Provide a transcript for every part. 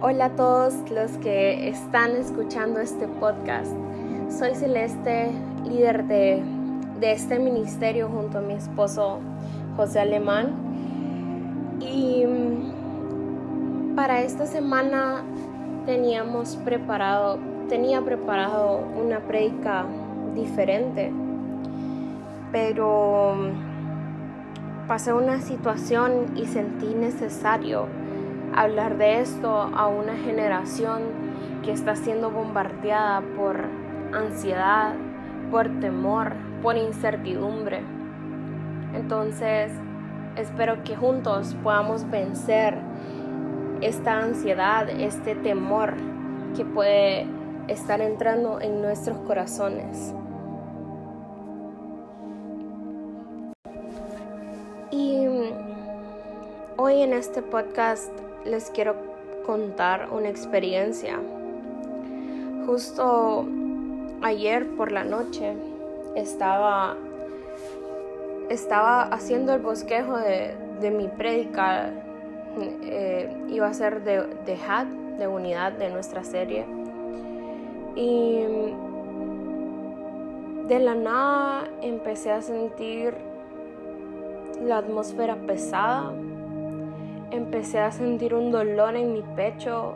Hola a todos los que están escuchando este podcast. Soy Celeste, líder de, este ministerio junto a mi esposo José Alemán. Y mm, para esta semana teníamos preparado, tenía preparado una prédica diferente, pero mm, pasé una situación y sentí necesario hablar de esto a una generación que está siendo bombardeada por ansiedad, por temor, por incertidumbre. Entonces, espero que juntos podamos vencer esta ansiedad, este temor que puede estar entrando en nuestros corazones. Y hoy en este podcast les quiero contar una experiencia. Justo ayer por la noche estaba, estaba haciendo el bosquejo de, mi prédica. Eh, iba a ser de, de HAT, de unidad de nuestra serie. Y de la nada empecé a sentir la atmósfera pesada empecé a sentir un dolor en mi pecho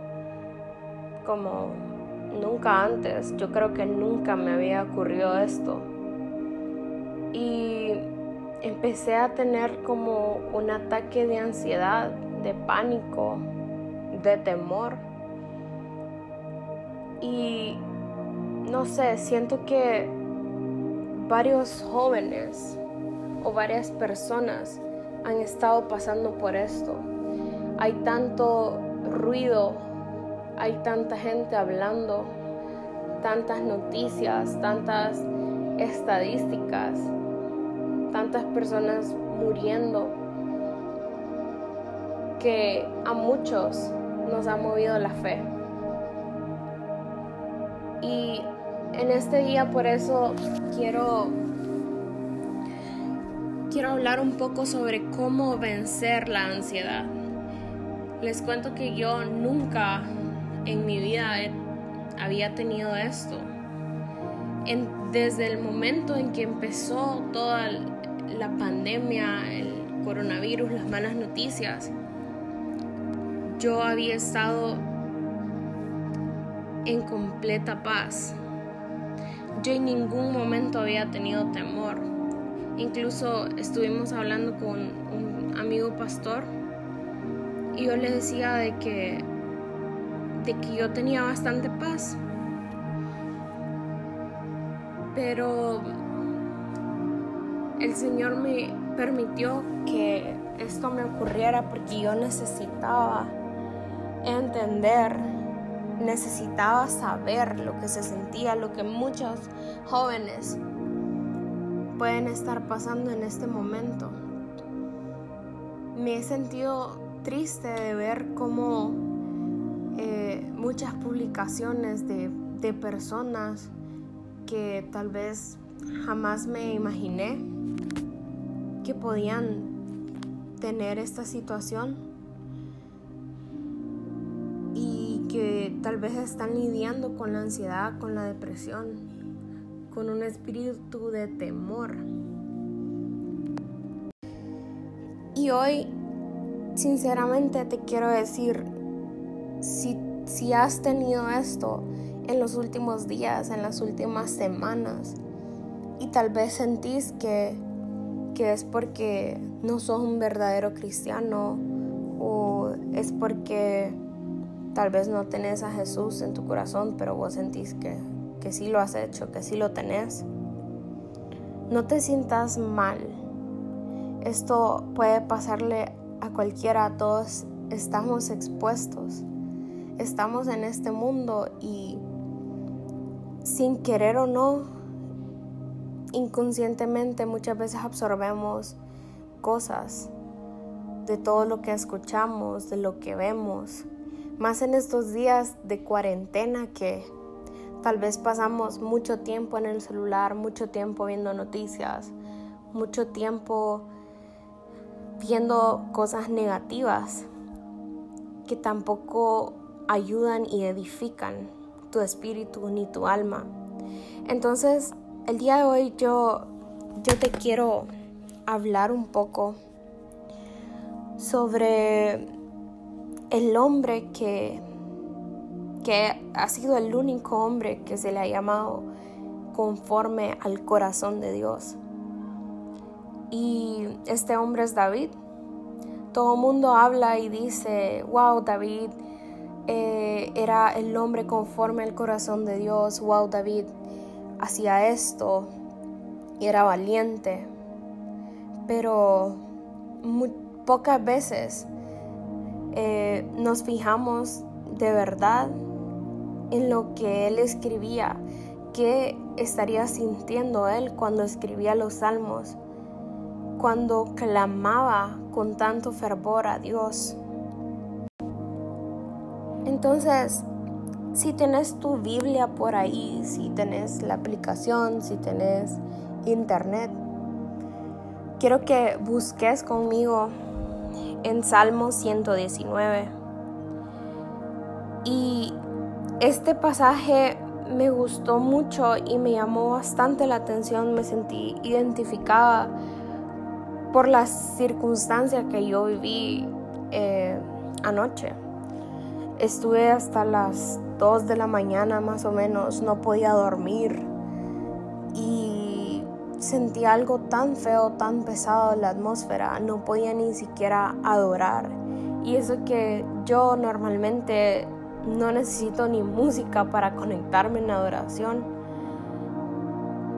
como nunca antes. Yo creo que nunca me había ocurrido esto. Y empecé a tener como un ataque de ansiedad, de pánico, de temor. Y no sé, siento que varios jóvenes o varias personas han estado pasando por esto hay tanto ruido, hay tanta gente hablando, tantas noticias, tantas estadísticas, tantas personas muriendo, que a muchos nos ha movido la fe. Y en este día por eso quiero quiero hablar un poco sobre cómo vencer la ansiedad. Les cuento que yo nunca en mi vida había tenido esto. desde el momento en que empezó toda la pandemia, el coronavirus, las malas noticias, yo había estado en completa paz. Yo en ningún momento había tenido temor. Incluso estuvimos hablando con un amigo pastor y yo le decía de que, de que yo tenía bastante paz. Pero el Señor me permitió que esto me ocurriera porque yo necesitaba entender, necesitaba saber lo que se sentía, lo que muchos jóvenes pueden estar pasando en este momento. Me he sentido triste de ver cómo eh, muchas publicaciones de, de personas que tal vez jamás me imaginé que podían tener esta situación y que tal vez están lidiando con la ansiedad, con la depresión, con un espíritu de temor. Y hoy sinceramente te quiero decir, si, si has tenido esto en los últimos días, en las últimas semanas, y tal vez sentís que, que es porque no sos un verdadero cristiano o es porque tal vez no tenés a Jesús en tu corazón, pero vos sentís que, que sí lo has hecho, que sí lo tenés. No te sientas mal. Esto puede pasarle a cualquiera, todos estamos expuestos. Estamos en este mundo y sin querer o no, inconscientemente muchas veces absorbemos cosas de todo lo que escuchamos, de lo que vemos. Más en estos días de cuarentena que tal vez pasamos mucho tiempo en el celular, mucho tiempo viendo noticias, mucho tiempo viendo cosas negativas que tampoco ayudan y edifican tu espíritu ni tu alma. Entonces, el día de hoy yo, yo te quiero hablar un poco sobre el hombre que, que ha sido el único hombre que se le ha llamado conforme al corazón de Dios. Y este hombre es David. Todo el mundo habla y dice, wow, David eh, era el hombre conforme al corazón de Dios, wow, David hacía esto y era valiente. Pero muy, pocas veces eh, nos fijamos de verdad en lo que él escribía, qué estaría sintiendo él cuando escribía los salmos, cuando clamaba con tanto fervor a Dios. Entonces, si tienes tu Biblia por ahí, si tienes la aplicación, si tienes internet, quiero que busques conmigo en Salmo 119. Y este pasaje me gustó mucho y me llamó bastante la atención, me sentí identificada por las circunstancias que yo viví eh, anoche. Estuve hasta las 2 de la mañana más o menos, no podía dormir y sentí algo tan feo, tan pesado en la atmósfera, no podía ni siquiera adorar. Y eso que yo normalmente no necesito ni música para conectarme en adoración.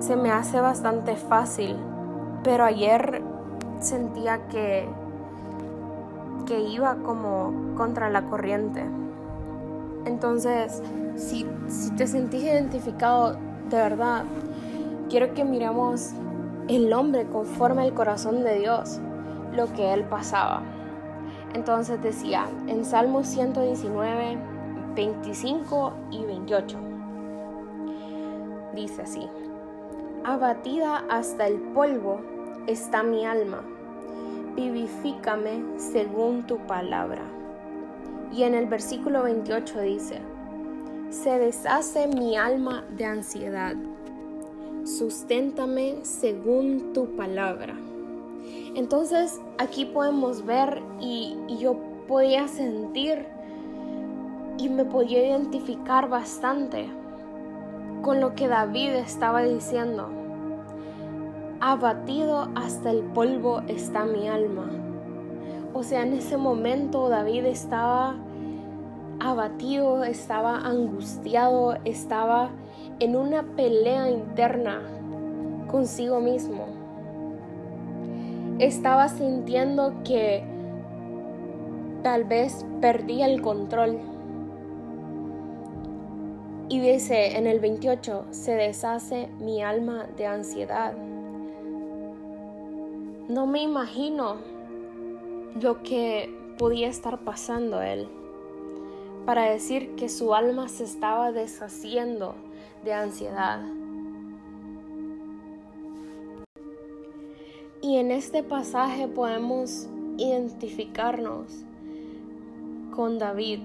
Se me hace bastante fácil, pero ayer sentía que, que iba como contra la corriente. Entonces, si, si te sentís identificado de verdad, quiero que miremos el hombre conforme al corazón de Dios, lo que él pasaba. Entonces decía en Salmo 119, 25 y 28, dice así, abatida hasta el polvo está mi alma vivifícame según tu palabra. Y en el versículo 28 dice, se deshace mi alma de ansiedad, susténtame según tu palabra. Entonces aquí podemos ver y, y yo podía sentir y me podía identificar bastante con lo que David estaba diciendo abatido hasta el polvo está mi alma. O sea, en ese momento David estaba abatido, estaba angustiado, estaba en una pelea interna consigo mismo. Estaba sintiendo que tal vez perdía el control. Y dice en el 28, se deshace mi alma de ansiedad. No me imagino lo que podía estar pasando él para decir que su alma se estaba deshaciendo de ansiedad. Y en este pasaje podemos identificarnos con David.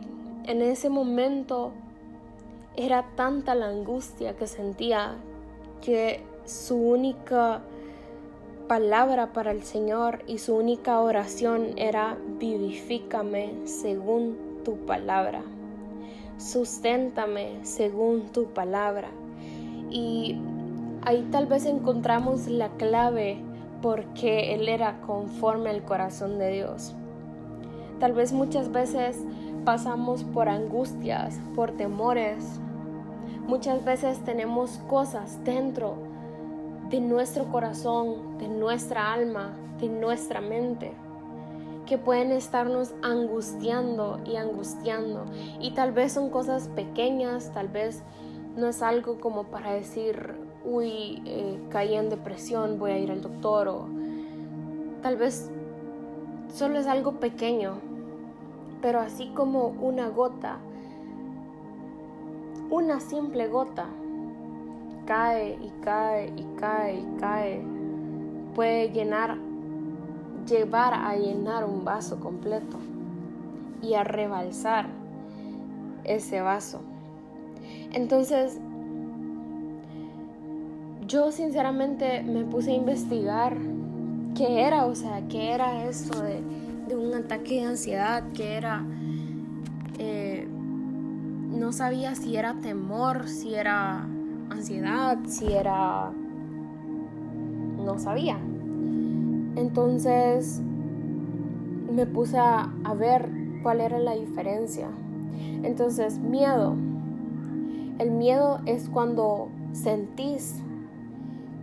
En ese momento era tanta la angustia que sentía que su única palabra para el Señor y su única oración era vivifícame según tu palabra. Susténtame según tu palabra. Y ahí tal vez encontramos la clave porque Él era conforme al corazón de Dios. Tal vez muchas veces pasamos por angustias, por temores. Muchas veces tenemos cosas dentro de nuestro corazón, de nuestra alma, de nuestra mente, que pueden estarnos angustiando y angustiando. Y tal vez son cosas pequeñas, tal vez no es algo como para decir, uy, eh, caí en depresión, voy a ir al doctor, o tal vez solo es algo pequeño, pero así como una gota, una simple gota, cae y cae y cae y cae, puede llenar, llevar a llenar un vaso completo y a rebalsar. ese vaso. Entonces, yo sinceramente me puse a investigar qué era, o sea, qué era esto de, un ataque de ansiedad, qué era... Eh, no sabía si era temor, si era ansiedad, si era... No sabía. Entonces me puse a, a ver cuál era la diferencia. Entonces, miedo. El miedo es cuando sentís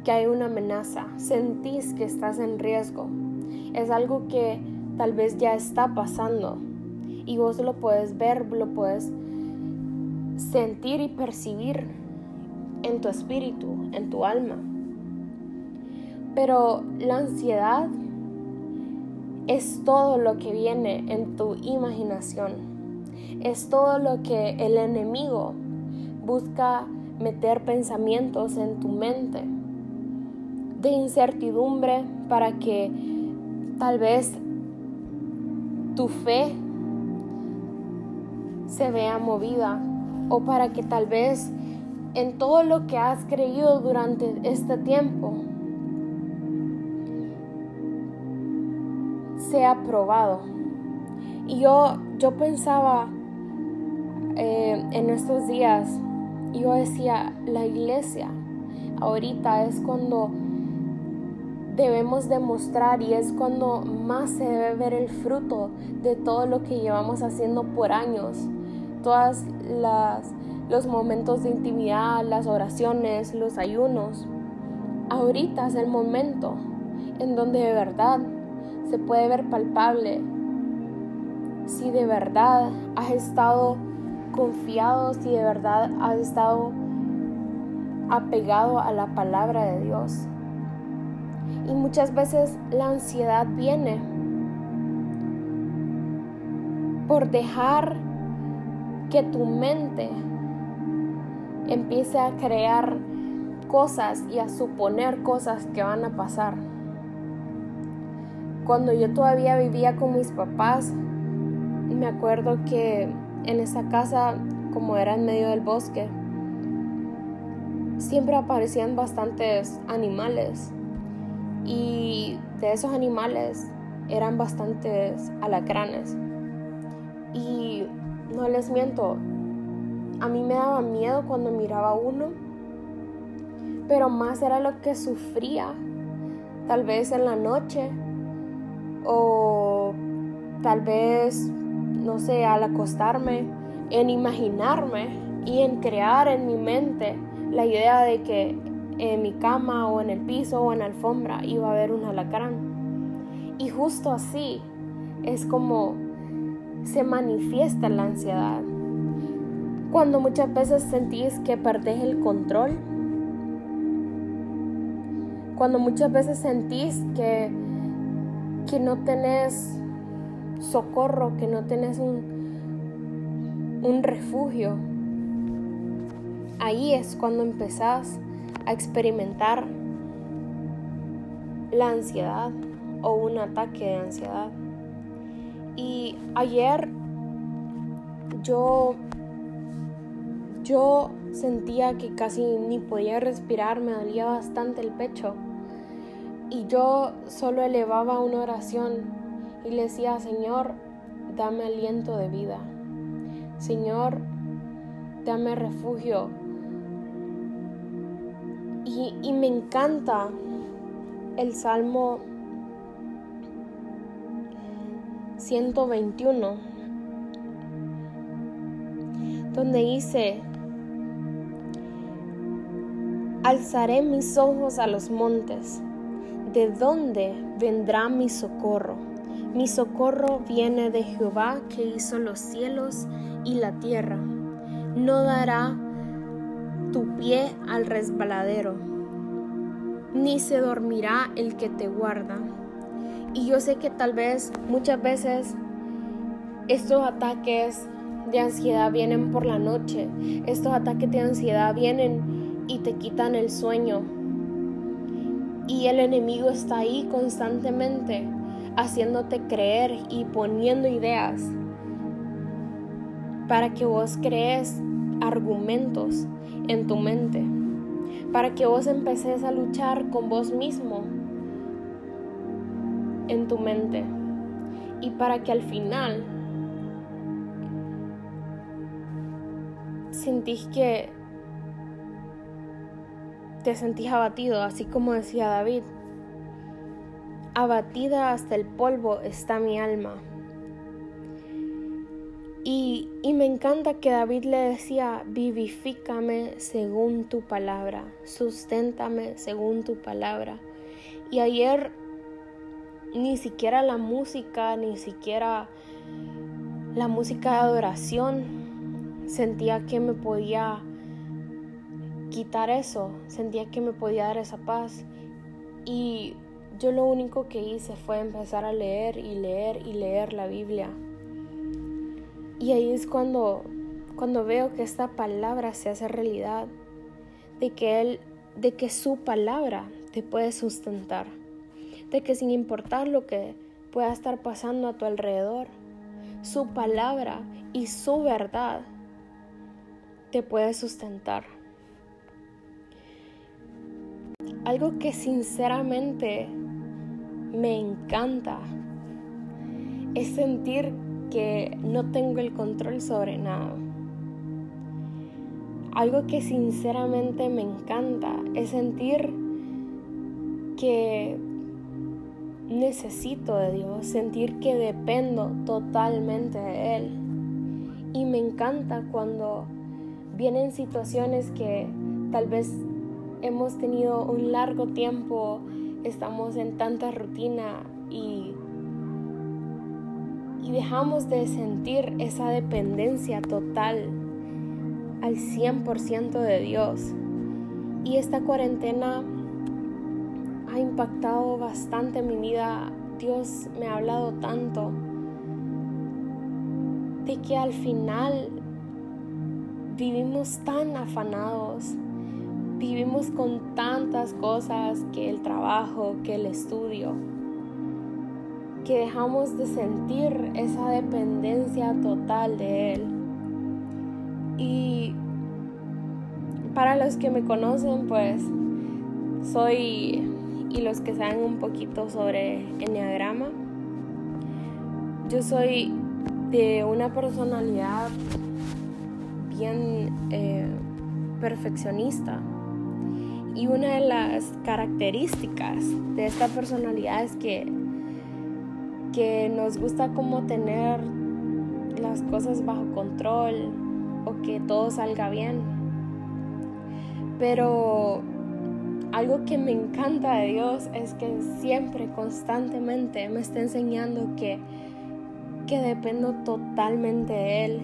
que hay una amenaza, sentís que estás en riesgo. Es algo que tal vez ya está pasando y vos lo puedes ver, lo puedes sentir y percibir en tu espíritu, en tu alma. Pero la ansiedad es todo lo que viene en tu imaginación. Es todo lo que el enemigo busca meter pensamientos en tu mente de incertidumbre para que tal vez tu fe se vea movida o para que tal vez en todo lo que has creído durante este tiempo sea probado. Y yo, yo pensaba eh, en estos días, yo decía, la iglesia ahorita es cuando debemos demostrar y es cuando más se debe ver el fruto de todo lo que llevamos haciendo por años. Todas las los momentos de intimidad, las oraciones, los ayunos. Ahorita es el momento en donde de verdad se puede ver palpable si de verdad has estado confiado, si de verdad has estado apegado a la palabra de Dios. Y muchas veces la ansiedad viene por dejar que tu mente empiece a crear cosas y a suponer cosas que van a pasar. Cuando yo todavía vivía con mis papás, me acuerdo que en esa casa, como era en medio del bosque, siempre aparecían bastantes animales y de esos animales eran bastantes alacranes. Y no les miento, a mí me daba miedo cuando miraba uno, pero más era lo que sufría, tal vez en la noche o tal vez, no sé, al acostarme, en imaginarme y en crear en mi mente la idea de que en mi cama o en el piso o en la alfombra iba a haber un alacrán. Y justo así es como se manifiesta la ansiedad. Cuando muchas veces sentís que perdés el control. Cuando muchas veces sentís que, que no tenés socorro, que no tenés un, un refugio. Ahí es cuando empezás a experimentar la ansiedad o un ataque de ansiedad. Y ayer yo yo sentía que casi ni podía respirar, me dolía bastante el pecho. Y yo solo elevaba una oración y le decía, Señor, dame aliento de vida. Señor, dame refugio. Y, y me encanta el Salmo 121, donde dice, Alzaré mis ojos a los montes. ¿De dónde vendrá mi socorro? Mi socorro viene de Jehová que hizo los cielos y la tierra. No dará tu pie al resbaladero, ni se dormirá el que te guarda. Y yo sé que tal vez muchas veces estos ataques de ansiedad vienen por la noche, estos ataques de ansiedad vienen y te quitan el sueño. Y el enemigo está ahí constantemente haciéndote creer y poniendo ideas para que vos crees argumentos en tu mente, para que vos empeces a luchar con vos mismo en tu mente y para que al final sentís que te sentís abatido, así como decía David. Abatida hasta el polvo está mi alma. Y, y, me encanta que David le decía, vivifícame según tu palabra, susténtame según tu palabra. Y ayer ni siquiera la música, ni siquiera la música de adoración sentía que me podía quitar eso, sentía que me podía dar esa paz. Y yo lo único que hice fue empezar a leer y leer y leer la Biblia. Y ahí es cuando, cuando veo que esta palabra se hace realidad, de que él, de que su palabra te puede sustentar, de que sin importar lo que pueda estar pasando a tu alrededor, su palabra y su verdad te puede sustentar. Algo que sinceramente me encanta es sentir que no tengo el control sobre nada. Algo que sinceramente me encanta es sentir que necesito de Dios, sentir que dependo totalmente de Él. Y me encanta cuando vienen situaciones que tal vez hemos tenido un largo tiempo, estamos en tanta rutina y, y dejamos de sentir esa dependencia total al 100% de Dios. Y esta cuarentena ha impactado bastante mi vida. Dios me ha hablado tanto de que al final vivimos tan afanados, Vivimos con tantas cosas que el trabajo, que el estudio, que dejamos de sentir esa dependencia total de Él. Y para los que me conocen, pues soy, y los que saben un poquito sobre Enneagrama, yo soy de una personalidad bien eh, perfeccionista. Y una de las características de esta personalidad es que, que nos gusta como tener las cosas bajo control o que todo salga bien. Pero algo que me encanta de Dios es que siempre, constantemente me está enseñando que, que dependo totalmente de Él,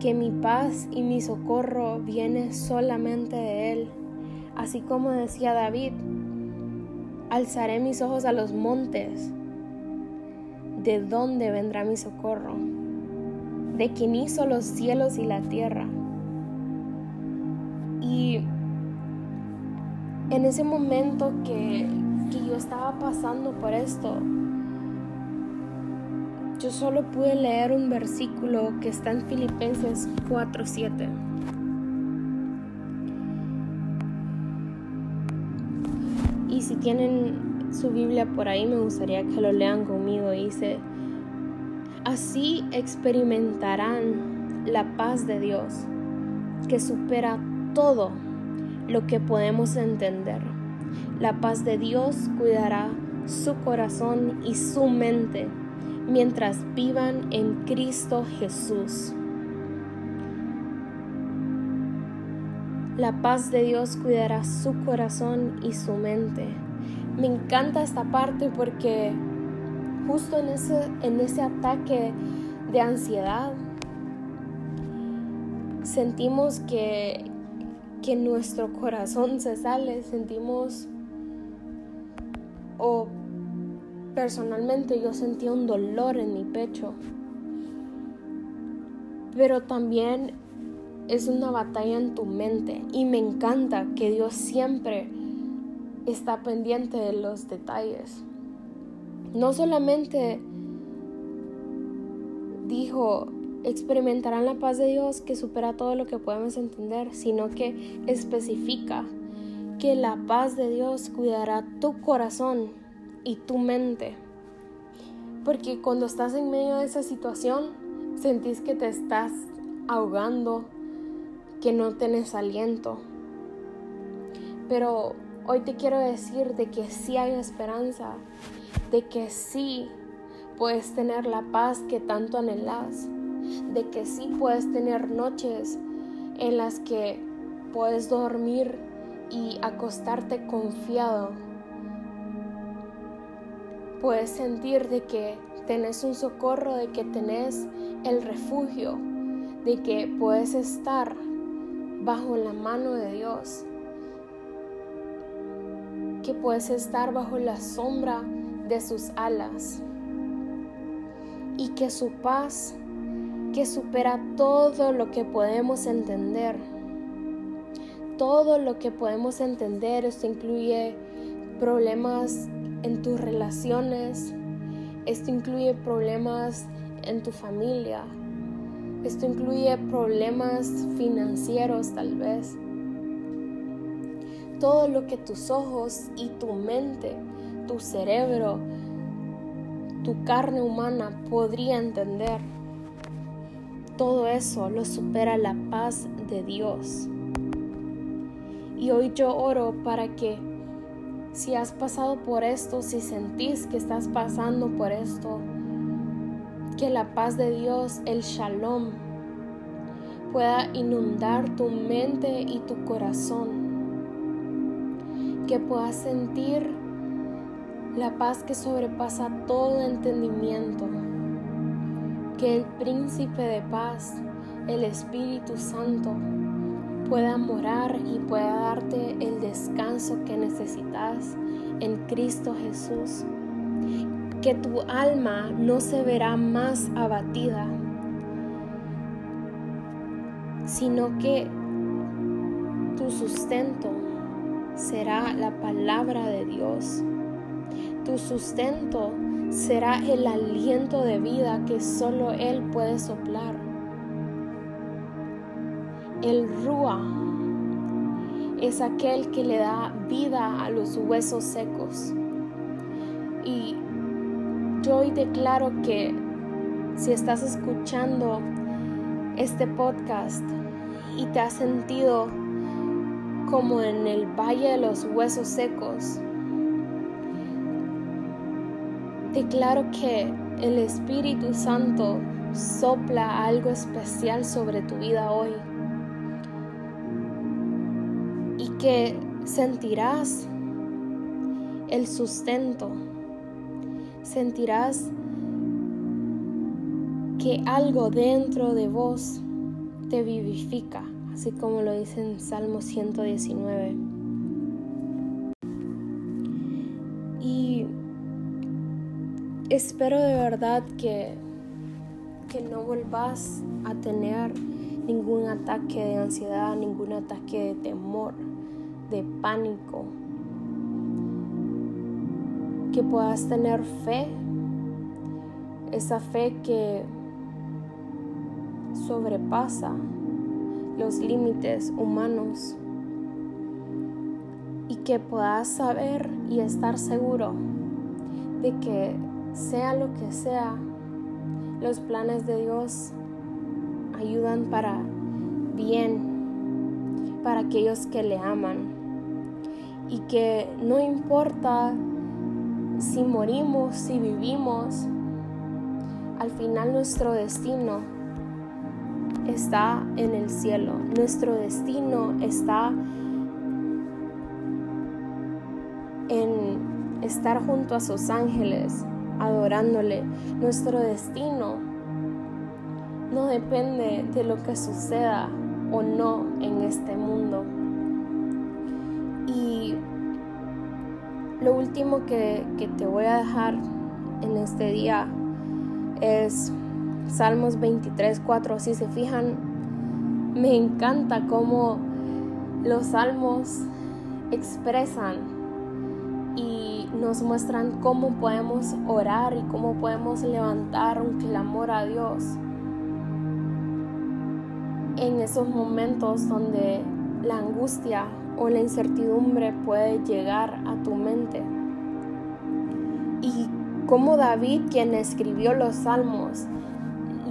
que mi paz y mi socorro viene solamente de Él Así como decía David, alzaré mis ojos a los montes. ¿De dónde vendrá mi socorro? De quien hizo los cielos y la tierra. Y en ese momento que, que yo estaba pasando por esto, yo solo pude leer un versículo que está en Filipenses 4:7 tienen su Biblia por ahí, me gustaría que lo lean conmigo. Dice, así experimentarán la paz de Dios, que supera todo lo que podemos entender. La paz de Dios cuidará su corazón y su mente mientras vivan en Cristo Jesús. La paz de Dios cuidará su corazón y su mente. Me encanta esta parte porque justo en ese, en ese ataque de ansiedad sentimos que, que nuestro corazón se sale, sentimos o personalmente yo sentía un dolor en mi pecho. Pero también es una batalla en tu mente y me encanta que Dios siempre está pendiente de los detalles. No solamente dijo, experimentarán la paz de Dios que supera todo lo que podemos entender, sino que especifica que la paz de Dios cuidará tu corazón y tu mente. Porque cuando estás en medio de esa situación, sentís que te estás ahogando, que no tienes aliento. Pero hoy te quiero decir de que sí hay esperanza, de que sí puedes tener la paz que tanto anhelas, de que sí puedes tener noches en las que puedes dormir y acostarte confiado. Puedes sentir de que tenés un socorro, de que tenés el refugio, de que puedes estar bajo la mano de Dios, que puedes estar bajo la sombra de sus alas y que su paz, que supera todo lo que podemos entender, todo lo que podemos entender, esto incluye problemas en tus relaciones, esto incluye problemas en tu familia, esto incluye problemas financieros tal vez. Todo lo que tus ojos y tu mente, tu cerebro, tu carne humana podría entender. Todo eso lo supera la paz de Dios. Y hoy yo oro para que si has pasado por esto, si sentís que estás pasando por esto, que la paz de Dios, el shalom, pueda inundar tu mente y tu corazón. Que puedas sentir la paz que sobrepasa todo entendimiento. Que el príncipe de paz, el Espíritu Santo, pueda morar y pueda darte el descanso que necesitas en Cristo Jesús que tu alma no se verá más abatida, sino que tu sustento será la palabra de Dios. Tu sustento será el aliento de vida que solo Él puede soplar. El Rúa es aquel que le da vida a los huesos secos. Y yo hoy declaro que si estás escuchando este podcast y te has sentido como en el valle de los huesos secos, declaro que el Espíritu Santo sopla algo especial sobre tu vida hoy y que sentirás el sustento. Sentirás que algo dentro de vos te vivifica, así como lo dice en Salmo 119. Y espero de verdad que, que no vuelvas a tener ningún ataque de ansiedad, ningún ataque de temor, de pánico, que puedas tener fe, esa fe que sobrepasa los límites humanos y que puedas saber y estar seguro de que sea lo que sea, los planes de Dios ayudan para bien, para aquellos que le aman. Y que no importa si morimos, si vivimos, al final nuestro destino está en el cielo. Nuestro destino está en estar junto a sus ángeles, adorándole. Nuestro destino no depende de lo que suceda o no en este mundo. Lo último que, te voy a dejar en este día es Salmos 23, 4. Si se fijan, me encanta cómo los salmos expresan y nos muestran cómo podemos orar y cómo podemos levantar un clamor a Dios. en esos momentos donde la angustia o la incertidumbre puede llegar a tu mente. Y como David, quien escribió los salmos,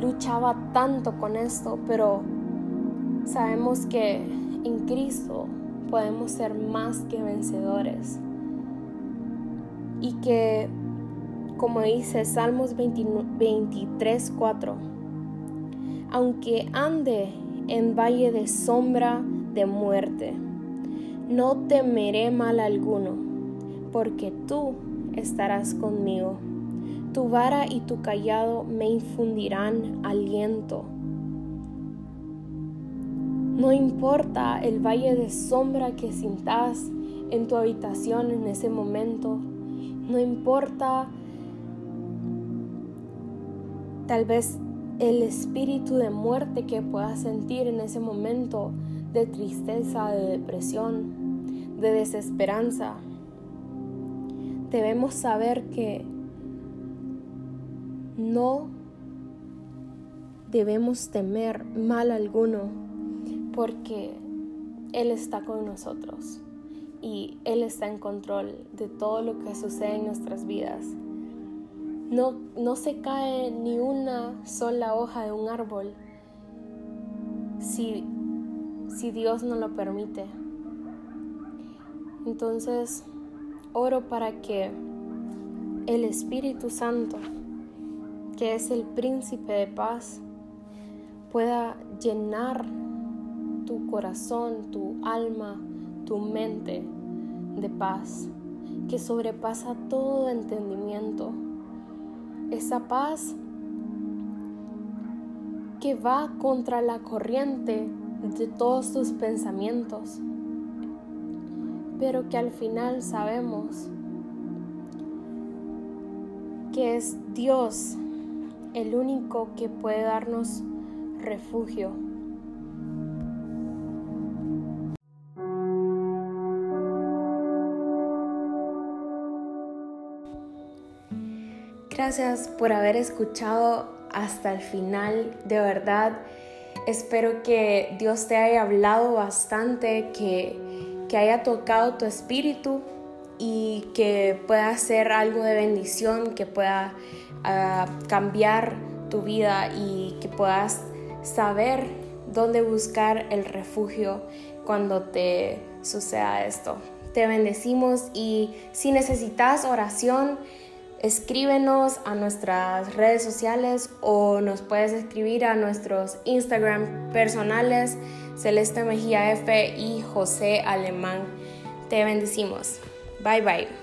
luchaba tanto con esto, pero sabemos que en Cristo podemos ser más que vencedores. Y que, como dice Salmos 23, 4, aunque ande en valle de sombra de muerte, no temeré mal alguno, porque tú estarás conmigo. Tu vara y tu callado me infundirán aliento. No importa el valle de sombra que sintas en tu habitación en ese momento. No importa tal vez el espíritu de muerte que puedas sentir en ese momento de tristeza, de depresión, de desesperanza. Debemos saber que no debemos temer mal alguno porque Él está con nosotros y Él está en control de todo lo que sucede en nuestras vidas. No, no se cae ni una sola hoja de un árbol si, si Dios no lo permite. Entonces, oro para que el Espíritu Santo, que es el príncipe de paz, pueda llenar tu corazón, tu alma, tu mente de paz que sobrepasa todo entendimiento. Esa paz que va contra la corriente de todos tus pensamientos, pero que al final sabemos que es Dios el único que puede darnos refugio Gracias por haber escuchado hasta el final. De verdad, espero que Dios te haya hablado bastante, que, haya tocado tu espíritu y que pueda ser algo de bendición, que pueda ah, cambiar tu vida y que puedas saber dónde buscar el refugio cuando te suceda esto. Te bendecimos y si necesitas oración, escríbenos a nuestras redes sociales o nos puedes escribir a nuestros Instagram personales Celeste Mejía F y José Alemán. Te bendecimos. Bye bye.